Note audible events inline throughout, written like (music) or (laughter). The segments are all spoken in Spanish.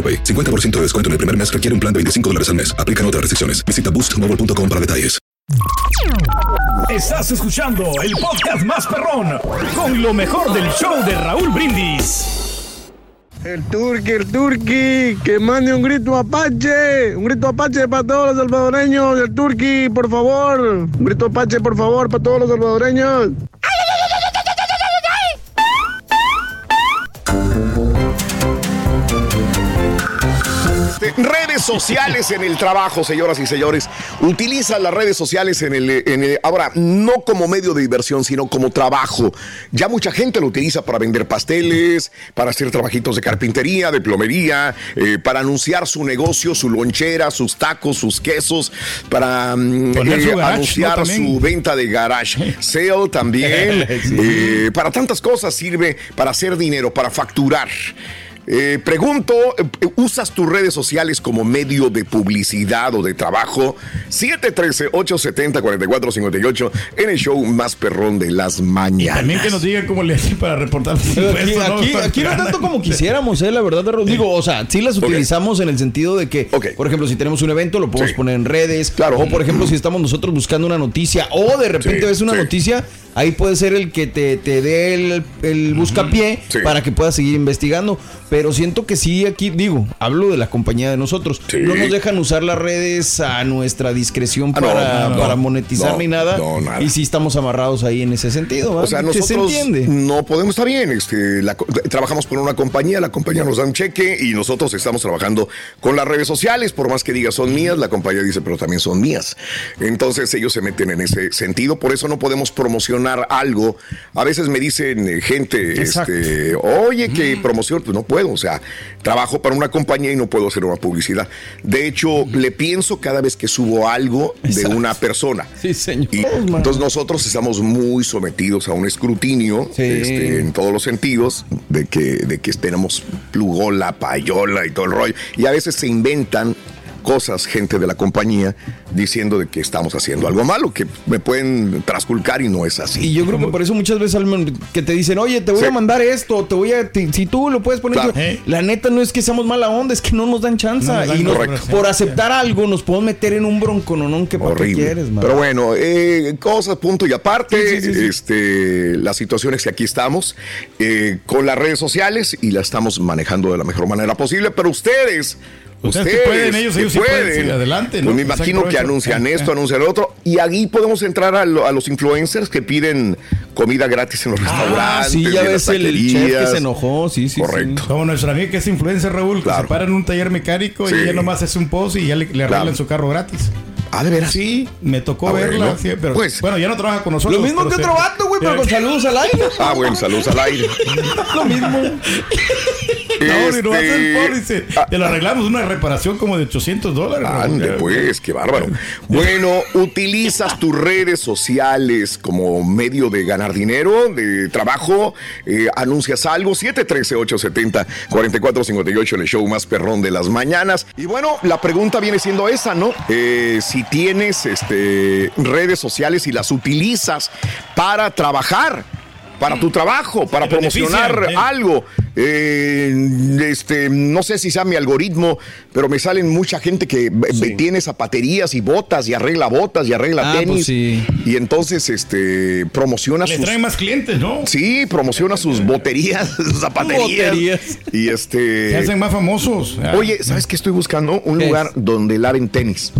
AroPay. 50% de descuento en el primer mes requiere un plan de 25 dólares al mes. Aplican otras restricciones. Visita boostmobile.com para detalles. Estás escuchando el podcast más perrón con lo mejor del show de Raúl Brindis. El turqui, el turqui, que mande un grito apache, un grito apache para todos los salvadoreños, el turqui, por favor, un grito apache, por favor, para todos los salvadoreños. Este, redes sociales en el trabajo, señoras y señores. Utiliza las redes sociales en el, en el- ahora no como medio de diversión, sino como trabajo. Ya mucha gente lo utiliza para vender pasteles, para hacer trabajitos de carpintería, de plomería, eh, para anunciar su negocio, su lonchera, sus tacos, sus quesos, para mm, su eh, garage, anunciar su venta de garage sale también. (laughs) Sí. Eh, para tantas cosas sirve para hacer dinero, para facturar. Eh, pregunto, eh, ¿usas tus redes sociales como medio de publicidad o de trabajo? 713-870-4458 en el show más perrón de las mañanas. También que nos digan cómo le hacen para reportar Aquí, impuestos, aquí, aquí no tanto como quisiéramos, eh, la verdad, de Digo, o sea, sí las utilizamos en el sentido de que, por ejemplo, si tenemos un evento, lo podemos Sí. poner en redes. Claro. O, por ejemplo, si estamos nosotros buscando una noticia o de repente Sí, ves una sí. noticia, ahí puede ser el que te, te dé el, el buscapié Sí. para que puedas seguir investigando. Pero siento que sí, aquí, digo, hablo de la compañía de nosotros. Sí. No nos dejan usar las redes a nuestra discreción Ah, para, no, para monetizar no, ni nada. no, nada. Y sí estamos amarrados ahí en ese sentido. ¿va? O sea, nosotros se entiende. no podemos, está bien, este, la trabajamos con una compañía, la compañía nos da un cheque y nosotros estamos trabajando con las redes sociales, por más que diga son mías, la compañía dice, pero también son mías. Entonces ellos se meten en ese sentido, por eso no podemos promocionar algo. A veces me dicen eh, gente, este, oye, que promoción, pues no puedo, o sea, trabajo para una compañía y no puedo hacer una publicidad. De hecho, le pienso cada vez que subo algo de Exacto. una persona. Sí, señor. Y entonces nosotros estamos muy sometidos a un escrutinio Sí. este, en todos los sentidos de que, de que tenemos plugola, payola y todo el rollo. Y a veces se inventan cosas, gente de la compañía, diciendo de que estamos haciendo algo malo, que me pueden trasculcar y no es así. Y yo creo que por eso muchas veces que te dicen, oye, te voy Sí. a mandar esto, te voy a, te- si tú lo puedes poner, Claro. yo- la neta no es que seamos mala onda, es que no nos dan chance. No nos dan y nos- por aceptar algo nos podemos meter en un broncononón que para qué Horrible. quieres, man. Pero bueno, eh, cosas, punto y aparte, Sí, sí, sí, sí. este, las situaciones que aquí estamos eh, con las redes sociales y la estamos manejando de la mejor manera posible, pero ustedes. Ustedes pueden, ellos- que ellos sí pueden, sí, adelante, ¿no? Pues me imagino que anuncian Eh, esto, eh. anuncian lo otro. Y ahí podemos entrar a, lo- a los influencers que piden comida gratis en los Ah, restaurantes. sí, y ya ves el, el chef que se enojó, sí, sí. Correcto. Como nuestra amiga que es influencer, Raúl, que se para en un taller mecánico Sí. y ella nomás hace un post y ya le, le arreglan Claro. su carro gratis. Ah, de veras. Sí, me tocó Ah, verla. bueno. sí, pero, Pues- bueno, ya no trabaja con Sí. nosotros. Lo mismo que sí. otro vato, güey, pero con saludos al aire. Ah, bueno, saludos al aire. (laughs) Lo mismo. (laughs) No, no el Este, dice, ah, te lo arreglamos una reparación como de 800 dólares. Ande, pues, qué bárbaro. Bueno, utilizas tus redes sociales como medio de ganar dinero, de trabajo, eh, anuncias algo, 713-870-4458, el show más perrón de las mañanas. Y bueno, la pregunta viene siendo esa, ¿no? Eh, si tienes este, redes sociales y las utilizas para trabajar. Para tu trabajo, para Te promocionar eh. algo. Eh, este, no sé si sea mi algoritmo, pero me salen mucha gente que b- tiene zapaterías y botas y arregla botas y arregla Ah, tenis. pues sí. Y entonces este promociona Le sus traen más clientes, ¿no? Sí, promociona sus (laughs) boterías, sus (laughs) zapaterías. Boterías. Y Se este hacen más famosos. Oye, ¿sabes qué estoy buscando? Un ¿Qué lugar es? donde laven tenis.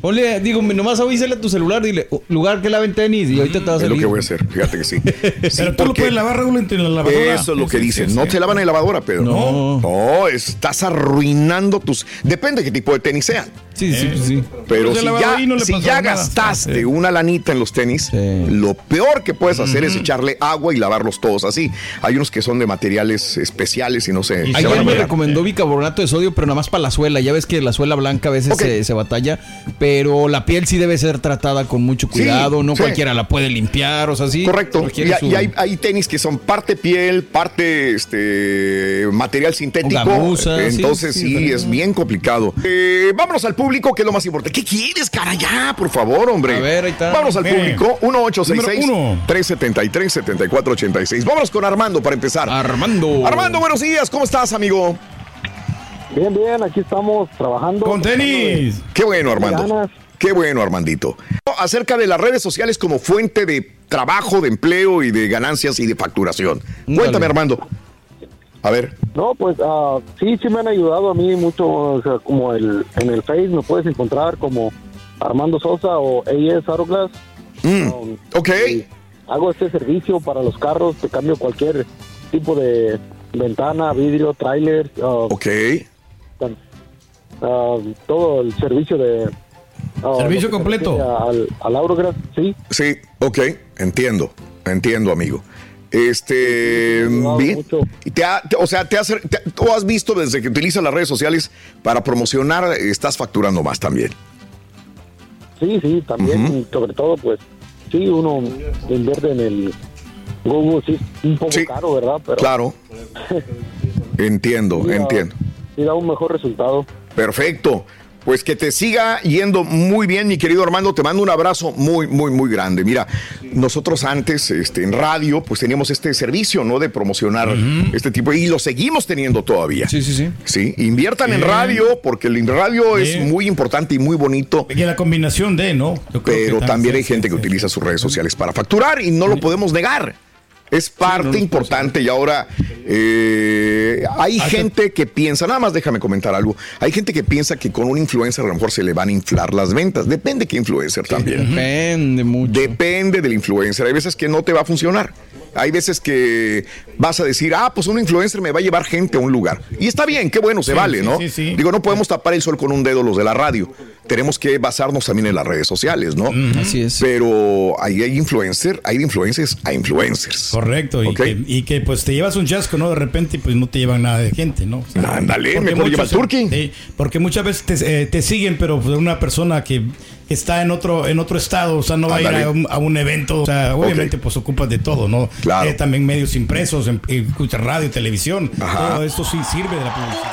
Ponle, digo, nomás avísale a tu celular, dile, "Oh, lugar que laven tenis y ahorita te va a Es salir. lo que voy a hacer, fíjate que sí. (laughs) Sí, Pero tú lo puedes lavar, Raúl, en la lavadora. Eso es lo que sí, dicen. sí, no sí. te lavan en la lavadora, Pedro. No. No, estás arruinando tus. Depende de qué tipo de tenis sean. Sí, sí, sí, sí. Pero Pues si ya, no si ya gastaste Sí. una lanita en los tenis, Sí. lo peor que puedes hacer es echarle agua y lavarlos todos así. Hay unos que son de materiales especiales y no sé. a Ayer me recomendó bicarbonato de sodio, pero nada más para la suela. Ya ves que la suela blanca a veces se, se batalla, pero la piel sí debe ser tratada con mucho Sí, cuidado. no cualquiera la puede limpiar, o sea, sí. Correcto. Y, su- y hay, hay tenis que son parte piel, parte este material sintético. Gamuza, sí, Entonces sí, es bien complicado. Eh, vámonos al público, que es lo más importante. ¿Qué quieres, cara? Ya, por favor, hombre. A ver, ahí está. Vámonos al público. Número uno. 1-866-373-7486. Vámonos con Armando para empezar. Armando. Armando, buenos días. ¿Cómo estás, amigo? Bien, bien, aquí estamos trabajando. Con tenis. Qué bueno, Armando. Qué bueno, Armandito. Acerca de las redes sociales como fuente de trabajo, de empleo y de ganancias y de facturación. Cuéntame, Dale. Armando. A ver. No, pues ah, sí, sí me han ayudado a mí mucho, o sea, como el, en el Face me puedes encontrar como Armando Sosa o AS Aeroglass. Mm, Um, ok. hago este servicio para los carros, te cambio cualquier tipo de ventana, vidrio, tráiler, ah, Ok. ah, todo el servicio de... Servicio completo. Al, al Aeroglass, sí. Sí, ok. Entiendo. Entiendo, amigo. Este, bien. Y te ha- te- o sea, te has, te- tú has visto desde que utilizas las redes sociales para promocionar, estás facturando más también. Sí, sí, también, y sobre todo, pues, sí, uno invierte en el Google, sí, un poco Sí. caro, ¿verdad? Pero Claro. (laughs) Entiendo, sí entiendo. Sí da un mejor resultado. Perfecto. Pues que te siga yendo muy bien, mi querido Armando. Te mando un abrazo muy, muy, muy grande. Mira, nosotros antes, este, en radio, pues teníamos este servicio, ¿no? De promocionar este tipo y lo seguimos teniendo todavía. Sí, sí, sí. Sí, inviertan en radio porque el radio es muy importante y muy bonito. Y la combinación de, ¿no? Pero que también hay gente que utiliza sus redes sociales para facturar y no lo podemos negar. Es parte no importante y ahora eh, hay Hasta- gente que piensa, nada más déjame comentar algo, hay gente que piensa que con un influencer a lo mejor se le van a inflar las ventas. Depende qué influencer también. Depende mucho. Depende del influencer. Hay veces que no te va a funcionar. Hay veces que vas a decir, ah, pues un influencer me va a llevar gente a un lugar. Y está bien, qué bueno, se Sí, vale, sí, ¿no? sí, sí. Digo, no podemos tapar el sol con un dedo los de la radio. Tenemos que basarnos también en las redes sociales, ¿no? Así es. Pero ahí hay influencer, hay de influencers a influencers. Correcto, y, Ok. que, y que, pues te llevas un chasco, ¿no? De repente pues no te llevan nada de gente, ¿no? O sea, Ándale, mejor lleva turqui. sí, porque muchas veces te, eh, te siguen, pero pues, una persona que está en otro en otro estado, o sea, no va a ir a un, a un evento, o sea, obviamente pues ocupas de todo, ¿no? Claro. Eh, también medios impresos, em- escucha radio, televisión, Ajá. todo esto sí sirve de la publicidad.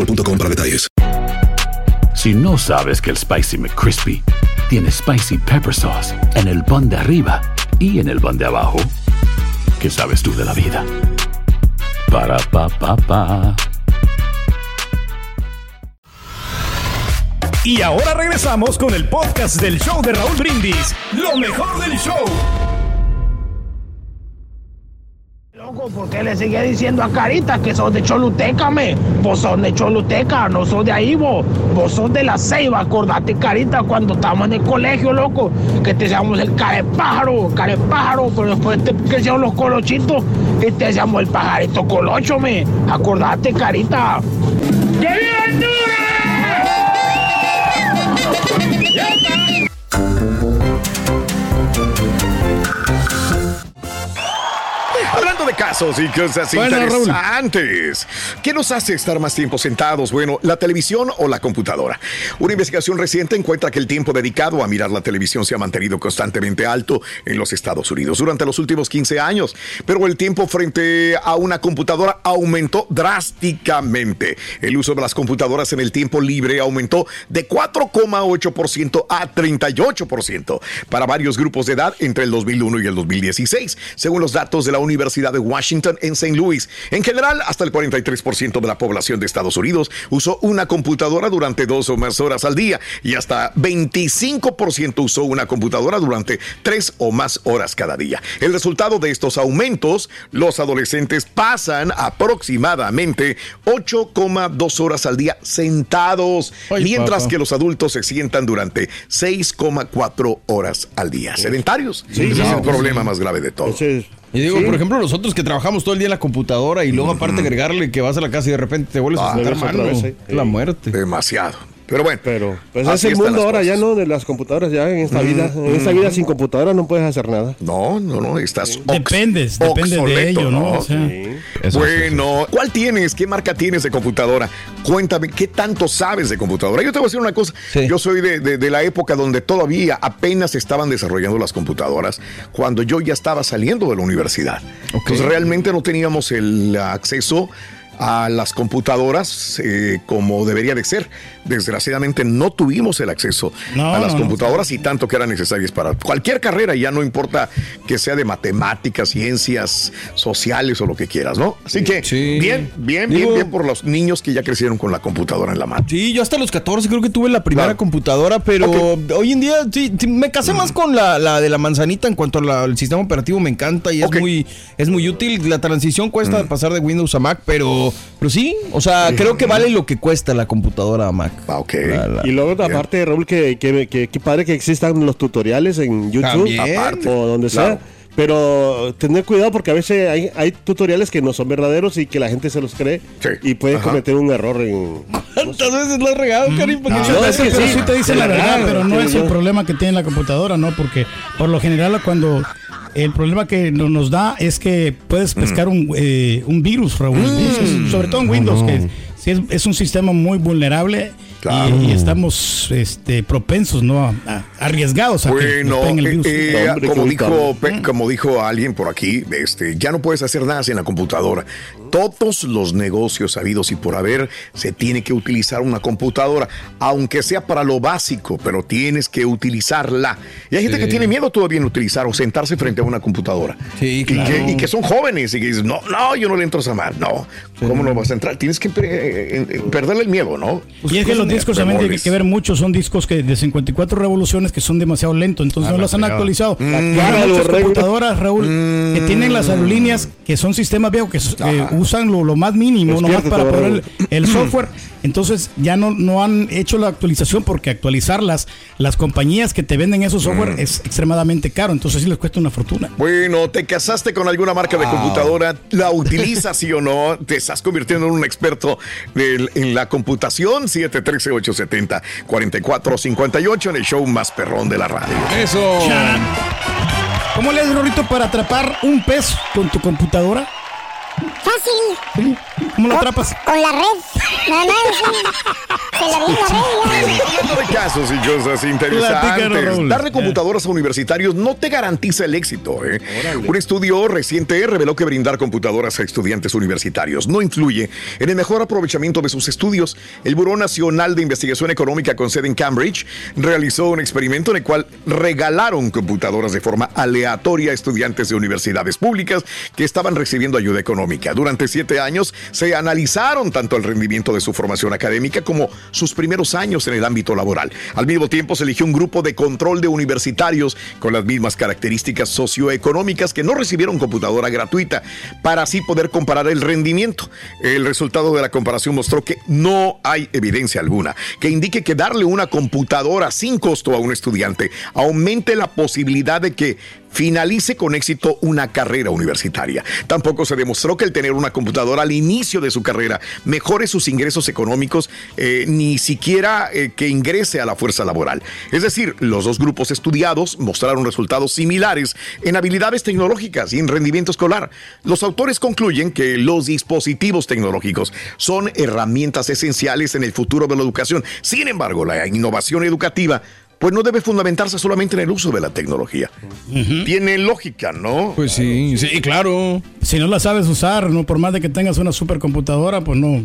boostmobile.com para detalles. Si no sabes que el Spicy McCrispy tiene Spicy Pepper Sauce en el pan de arriba y en el pan de abajo, ¿qué sabes tú de la vida? Para, pa, pa, pa. Y ahora regresamos con el podcast del show de Raúl Brindis, lo mejor del show. Loco, ¿por qué le sigue diciendo a Carita que sos de Choluteca, me? Vos sos de Choluteca, no sos de ahí, vos. Vos sos de la Ceiba, acordate, Carita, cuando estábamos en el colegio, loco, que te decíamos el carepájaro, carepájaro, pero después te crecieron los colochitos y te decíamos el pajarito colocho, me. Acordate, Carita. ¡Que viva Hablando de Casos y cosas Bueno, Raúl. interesantes. ¿Qué nos hace estar más tiempo sentados? Bueno, la televisión o la computadora. Una investigación reciente encuentra que el tiempo dedicado a mirar la televisión se ha mantenido constantemente alto en los Estados Unidos durante los últimos 15 años, pero el tiempo frente a una computadora aumentó drásticamente. El uso de las computadoras en el tiempo libre aumentó de 4,8% a 38% para varios grupos de edad entre el 2001 y el 2016, según los datos de la Universidad de Washington en St. Louis. En general, hasta el 43% de la población de Estados Unidos usó una computadora durante dos o más horas al día y hasta 25% usó una computadora durante tres o más horas cada día. El resultado de estos aumentos, los adolescentes pasan aproximadamente 8,2 horas al día sentados, Ay, mientras papá. que los adultos se sientan durante 6,4 horas al día. Sedentarios. Sí, Ese es el problema más grave de todo. Ese es- Y digo, Sí. por ejemplo, nosotros que trabajamos todo el día en la computadora y luego aparte agregarle que vas a la casa y de repente te vuelves Ah, a sentar, vuelves otra mano, vez, la muerte. Demasiado. Pero bueno. Pero pues es el mundo ahora ya no de las computadoras ya en esta vida. En esta vida sin computadora no puedes hacer nada. No, no, no, estás ox- Dependes, dependes de ello, ¿no? O sea, Eso, bueno, ¿cuál tienes? ¿Qué marca tienes de computadora? Cuéntame, ¿qué tanto sabes de computadora? Yo te voy a decir una cosa. Sí. Yo soy de, de- de la época donde todavía apenas estaban desarrollando las computadoras, cuando yo ya estaba saliendo de la universidad. Entonces realmente no teníamos el acceso a las computadoras eh, como debería de ser. Desgraciadamente no tuvimos el acceso No, a las no, no. computadoras y tanto que eran necesarias para cualquier carrera, ya no importa que sea de matemáticas, ciencias sociales o lo que quieras, ¿no? Así que Sí. bien, bien, Digo- bien, bien por los niños que ya crecieron con la computadora en la mano. Sí, yo hasta los 14 creo que tuve la primera Claro. computadora, pero hoy en día sí, sí, me casé más con la, la de la manzanita en cuanto al sistema operativo me encanta y es muy es muy útil. La transición cuesta pasar de Windows a Mac, pero, pero sí, o sea, creo que vale lo que cuesta la computadora a Mac. Ah, ok. La- la- Y luego, Bien. aparte, Raúl, que, que, que, que padre que existan los tutoriales en YouTube. Aparte, o donde claro. sea. Pero tener cuidado porque a veces hay, hay tutoriales que no son verdaderos y que la gente se los cree Sí. y puede Ajá. cometer un error en... ¿Cuántas veces lo has regado, Karim? ¿Para que Muchas no, veces, es que pero sí. sí te dicen la Claro, verdad, pero no es el no. problema que tiene la computadora, ¿no? Porque por lo general cuando el problema que no- nos da es que puedes pescar un, eh, un virus, Raúl. Entonces, sobre todo en Windows, que sí es, es un sistema muy vulnerable Claro. y, estamos este, propensos, ¿no? A, a- arriesgados a que Bueno, nos peguen el eh, virus. eh, Hombre, como, dijo, pe- como dijo alguien por aquí, este, ya no puedes hacer nada sin la computadora. Todos los negocios habidos y por haber se tiene que utilizar una computadora, aunque sea para lo básico, pero tienes que utilizarla. Y hay gente Sí. que tiene miedo todavía en utilizar o sentarse frente a una computadora. Sí, Y claro. que, y que son jóvenes y que dicen, no, no, yo no le entro a esa madre. No, ¿cómo no vas a entrar? Tienes que eh, eh, perderle el miedo, ¿no? Y es que los discos también tienen que ver mucho, son discos que de 54 revoluciones que son demasiado lentos, entonces no los han actualizado. Mm. Del muchas computadoras, Raúl, que tienen las aerolíneas que son sistemas viejos que eh, usan lo, lo más mínimo nomás para poner el, el software. Entonces ya no, no han hecho la actualización porque actualizarlas, las compañías que te venden esos software es extremadamente caro, entonces sí les cuesta una fortuna. Bueno, ¿te casaste con alguna marca de computadora? ¿La (laughs) utilizas sí o no? ¿Te estás convirtiendo en un experto del- en la computación? 713-870-4458 en el show más perrón de la radio. Eso. ¿Cómo le haces, Rorito, para atrapar un pez con tu computadora? Fácil, ¿Cómo lo atrapas? con la red. Nada más. Se la vi la red ya. Hablando de casos y cosas interesantes, darle computadoras a universitarios no te garantiza el éxito. ¿eh? Un estudio reciente reveló que brindar computadoras a estudiantes universitarios no influye en el mejor aprovechamiento de sus estudios. El Buró Nacional de Investigación Económica con sede en Cambridge realizó un experimento en el cual regalaron computadoras de forma aleatoria a estudiantes de universidades públicas que estaban recibiendo ayuda económica. Durante siete años se analizaron tanto el rendimiento de su formación académica como sus primeros años en el ámbito laboral. Al mismo tiempo se eligió un grupo de control de universitarios con las mismas características socioeconómicas que no recibieron computadora gratuita para así poder comparar el rendimiento. El resultado de la comparación mostró que no hay evidencia alguna que indique que darle una computadora sin costo a un estudiante aumente la posibilidad de que finalice con éxito una carrera universitaria. Tampoco se demostró que el tener una computadora al inicio de su carrera mejore sus ingresos económicos, eh, ni siquiera eh, que ingrese a la fuerza laboral. Es decir, los dos grupos estudiados mostraron resultados similares en habilidades tecnológicas y en rendimiento escolar. Los autores concluyen que los dispositivos tecnológicos son herramientas esenciales en el futuro de la educación. Sin embargo, la innovación educativa pues no debe fundamentarse solamente en el uso de la tecnología. Tiene lógica, ¿no? Pues sí, sí, claro. Si no la sabes usar, no por más de que tengas una supercomputadora, pues no.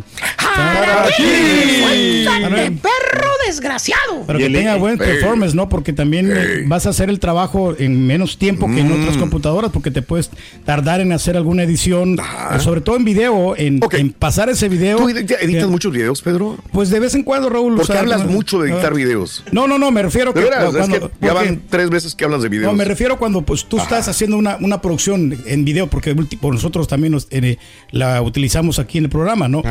¡Suéltate, perro desgraciado! Pero que tenga buen performance, ¿no? Porque también eh, vas a hacer el trabajo en menos tiempo que en Mm. otras computadoras, porque te puedes tardar en hacer alguna edición, eh, sobre todo en video, en, en pasar ese video. ¿Tú editas muchos videos, Pedro? Pues de vez en cuando, Raúl. o Porque sea, hablas no- mucho de editar ah, videos. No, no, no, me refiero De que veras, cuando- es que ya van tres veces que hablas de videos. no, me refiero cuando pues tú estás haciendo una, una producción en video, porque por nosotros también nos- eh, la utilizamos aquí en el programa, ¿no?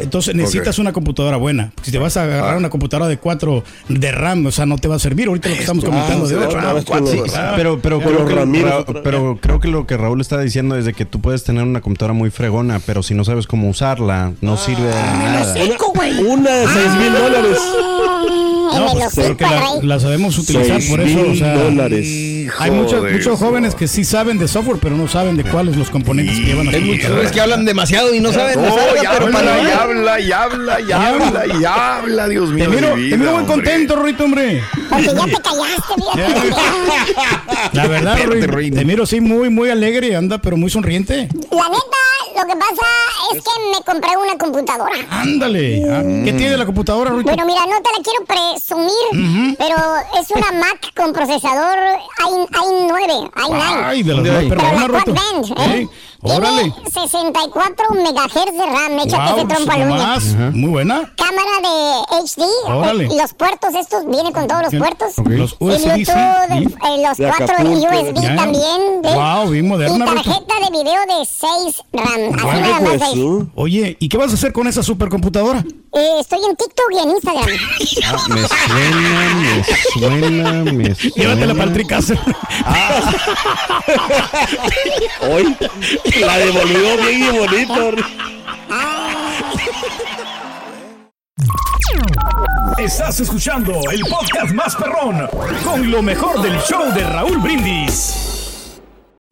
Entonces necesitas Ok. una computadora buena. Si te vas a agarrar una computadora de 4 de RAM, o sea, no te va a servir. Ahorita lo que estamos comentando de se va RAM, sí. Pero, pero, creo que, pero creo que lo que Raúl está diciendo es de que tú puedes tener una computadora muy fregona, pero si no sabes cómo usarla, no sirve de nada. Una de seis mil dólares. No, pues, porque la, la sabemos utilizar, por eso, o mil sea, dólares. hay muchos, de muchos jóvenes que sí saben de software, pero no saben de cuáles los componentes que llevan a Hay muchos que hablan demasiado y no saben No, y pero habla, para y habla, y habla, y habla, y habla, Dios mío. Te de miro, mi te vida, miro muy contento, Rorito, hombre. Porque ya te callaste, fíjate. La verdad, Espérate, Rui, reina. te miro sí muy, muy alegre, anda, pero muy sonriente. La neta, lo que pasa es que me compré una computadora. Ándale. ah, ¿Qué tiene la computadora, Rui? Bueno, mira, no te la quiero presumir, pero es una (laughs) Mac con procesador i- i9, i9. Ay, de las pero la. Quad Band, ¿eh? Órale. Tiene 64 megahertz de RAM, échate ese trompo al uña. más. Muy buena. Cámara de HD, Órale. eh, los puertos estos, viene con todos los puertos. Los El USB, YouTube, sí. los De cuatro Acapulco. USB Ya. también. de- Wow, bien moderna, Y tarjeta de video de 6 RAM. Así nada más Pues. Oye, ¿y qué vas a hacer con esa supercomputadora? Eh, estoy en TikTok y en Instagram. Ah, me suena, me suena, me (laughs) suena. Llévatela para el tricazo. Hoy la devolvió bien y bonito. Estás escuchando el podcast más perrón con lo mejor del show de Raúl Brindis.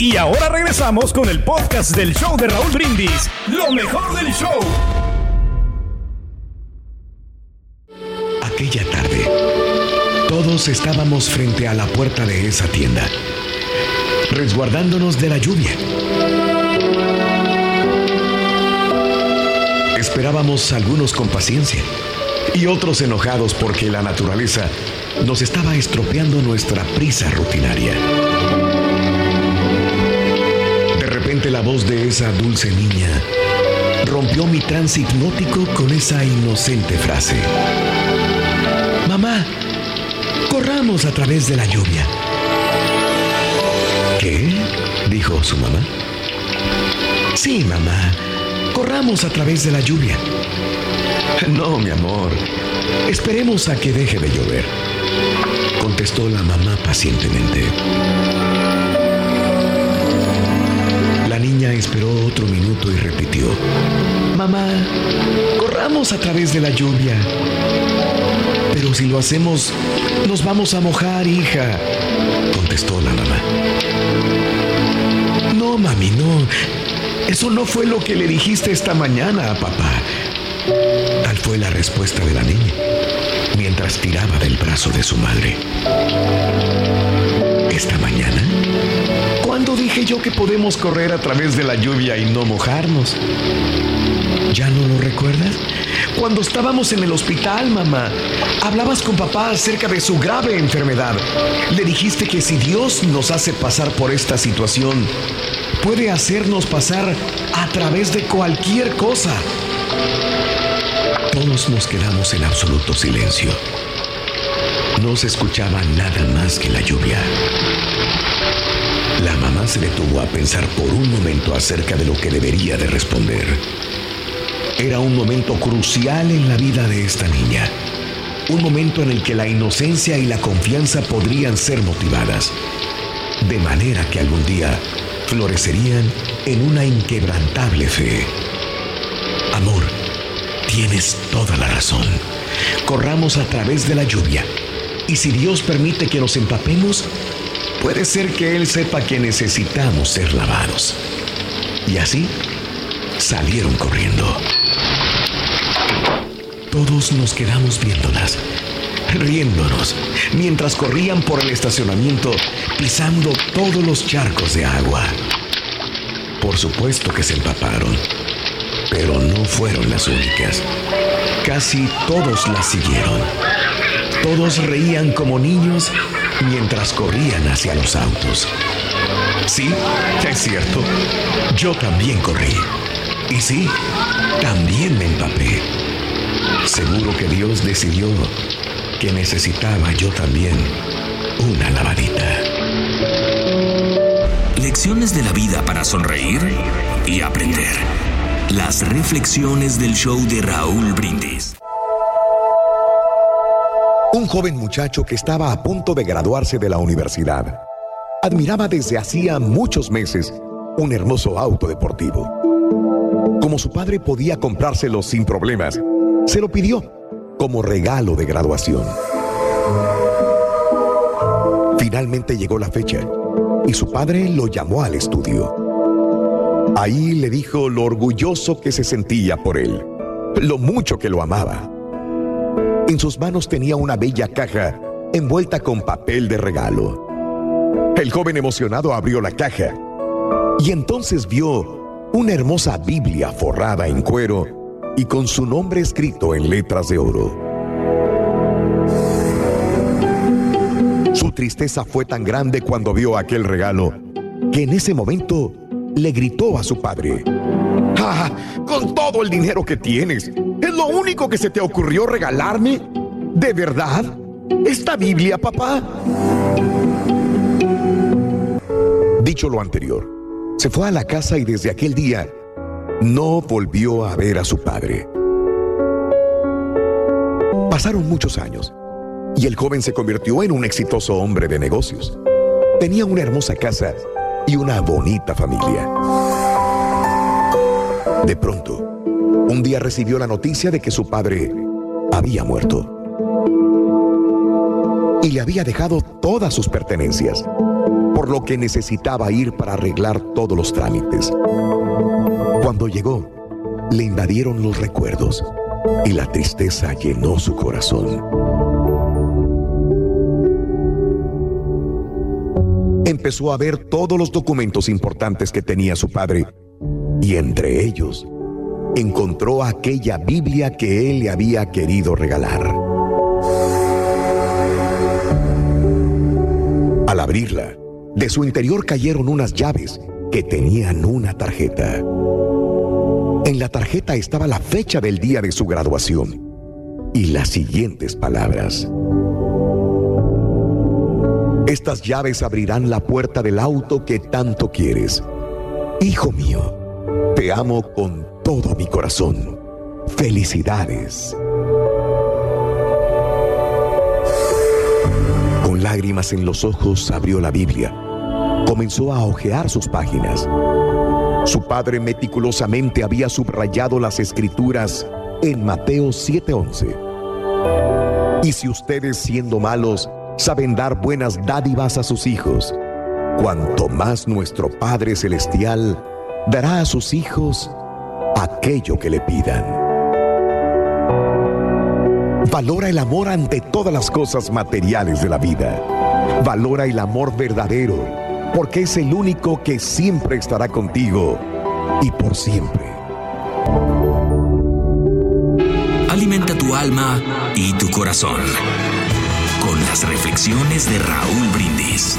Y ahora regresamos con el podcast del show de Raúl Brindis. Lo mejor del show. Aquella tarde, todos estábamos frente a la puerta de esa tienda, resguardándonos de la lluvia. Esperábamos algunos con paciencia y otros enojados porque la naturaleza nos estaba estropeando nuestra prisa rutinaria. La voz de esa dulce niña rompió mi trance hipnótico con esa inocente frase. Mamá, corramos a través de la lluvia. ¿Qué? dijo su mamá. Sí, mamá, corramos a través de la lluvia. No, mi amor, esperemos a que deje de llover, contestó la mamá pacientemente. Esperó otro minuto y repitió, Mamá, corramos a través de la lluvia. Pero si lo hacemos, nos vamos a mojar, hija, contestó la mamá. No, mami, no. Eso no fue lo que le dijiste esta mañana a papá. Tal fue la respuesta de la niña, mientras tiraba del brazo de su madre. ¿Esta mañana? ¿Cuándo dije yo que podemos correr a través de la lluvia y no mojarnos? ¿Ya no lo recuerdas? Cuando estábamos en el hospital, mamá, hablabas con papá acerca de su grave enfermedad. Le dijiste que si Dios nos hace pasar por esta situación, puede hacernos pasar a través de cualquier cosa. Todos nos quedamos en absoluto silencio. No se escuchaba nada más que la lluvia. Se detuvo a pensar por un momento acerca de lo que debería de responder. Era un momento crucial en la vida de esta niña. Un momento en el que la inocencia y la confianza podrían ser motivadas. De manera que algún día florecerían en una inquebrantable fe. Amor, tienes toda la razón. Corramos a través de la lluvia. Y si Dios permite que nos empapemos, puede ser que Él sepa que necesitamos ser lavados. Y así salieron corriendo. Todos nos quedamos viéndolas, riéndonos, mientras corrían por el estacionamiento, pisando todos los charcos de agua. Por supuesto que se empaparon, pero no fueron las únicas. Casi todos las siguieron. Todos reían como niños mientras corrían hacia los autos. Sí, es cierto. Yo también corrí. Y sí, también me empapé. Seguro que Dios decidió que necesitaba yo también una lavadita. Lecciones de la vida para sonreír y aprender. Las reflexiones del show de Raúl Brindis. Un joven muchacho que estaba a punto de graduarse de la universidad admiraba desde hacía muchos meses un hermoso auto deportivo. Como su padre podía comprárselo sin problemas, se lo pidió como regalo de graduación. Finalmente llegó la fecha y su padre lo llamó al estudio. Ahí le dijo lo orgulloso que se sentía por él, lo mucho que lo amaba. En sus manos tenía una bella caja envuelta con papel de regalo. El joven emocionado abrió la caja y entonces vio una hermosa Biblia forrada en cuero y con su nombre escrito en letras de oro. Su tristeza fue tan grande cuando vio aquel regalo que en ese momento le gritó a su padre. ¡Ah! Con todo el dinero que tienes, ¿es lo único que se te ocurrió regalarme? ¿De verdad? ¿Esta Biblia, papá? Dicho lo anterior, se fue a la casa y desde aquel día no volvió a ver a su padre. Pasaron muchos años y el joven se convirtió en un exitoso hombre de negocios. Tenía una hermosa casa y una bonita familia. De pronto, un día recibió la noticia de que su padre había muerto y le había dejado todas sus pertenencias, por lo que necesitaba ir para arreglar todos los trámites. Cuando llegó, le invadieron los recuerdos y la tristeza llenó su corazón. Empezó a ver todos los documentos importantes que tenía su padre y entre ellos encontró aquella Biblia que él le había querido regalar. Al abrirla, de su interior cayeron unas llaves que tenían una tarjeta. En la tarjeta estaba la fecha del día de su graduación y las siguientes palabras. Estas llaves abrirán la puerta del auto que tanto quieres. Hijo mío, te amo con todo mi corazón. Felicidades. Con lágrimas en los ojos abrió la Biblia. Comenzó a hojear sus páginas. Su padre meticulosamente había subrayado las escrituras en Mateo 7:11. Y si ustedes siendo malos saben dar buenas dádivas a sus hijos, cuanto más nuestro Padre Celestial dará a sus hijos aquello que le pidan. Valora el amor ante todas las cosas materiales de la vida. Valora el amor verdadero, porque es el único que siempre estará contigo y por siempre. Alimenta tu alma y tu corazón con las reflexiones de Raúl Brindis.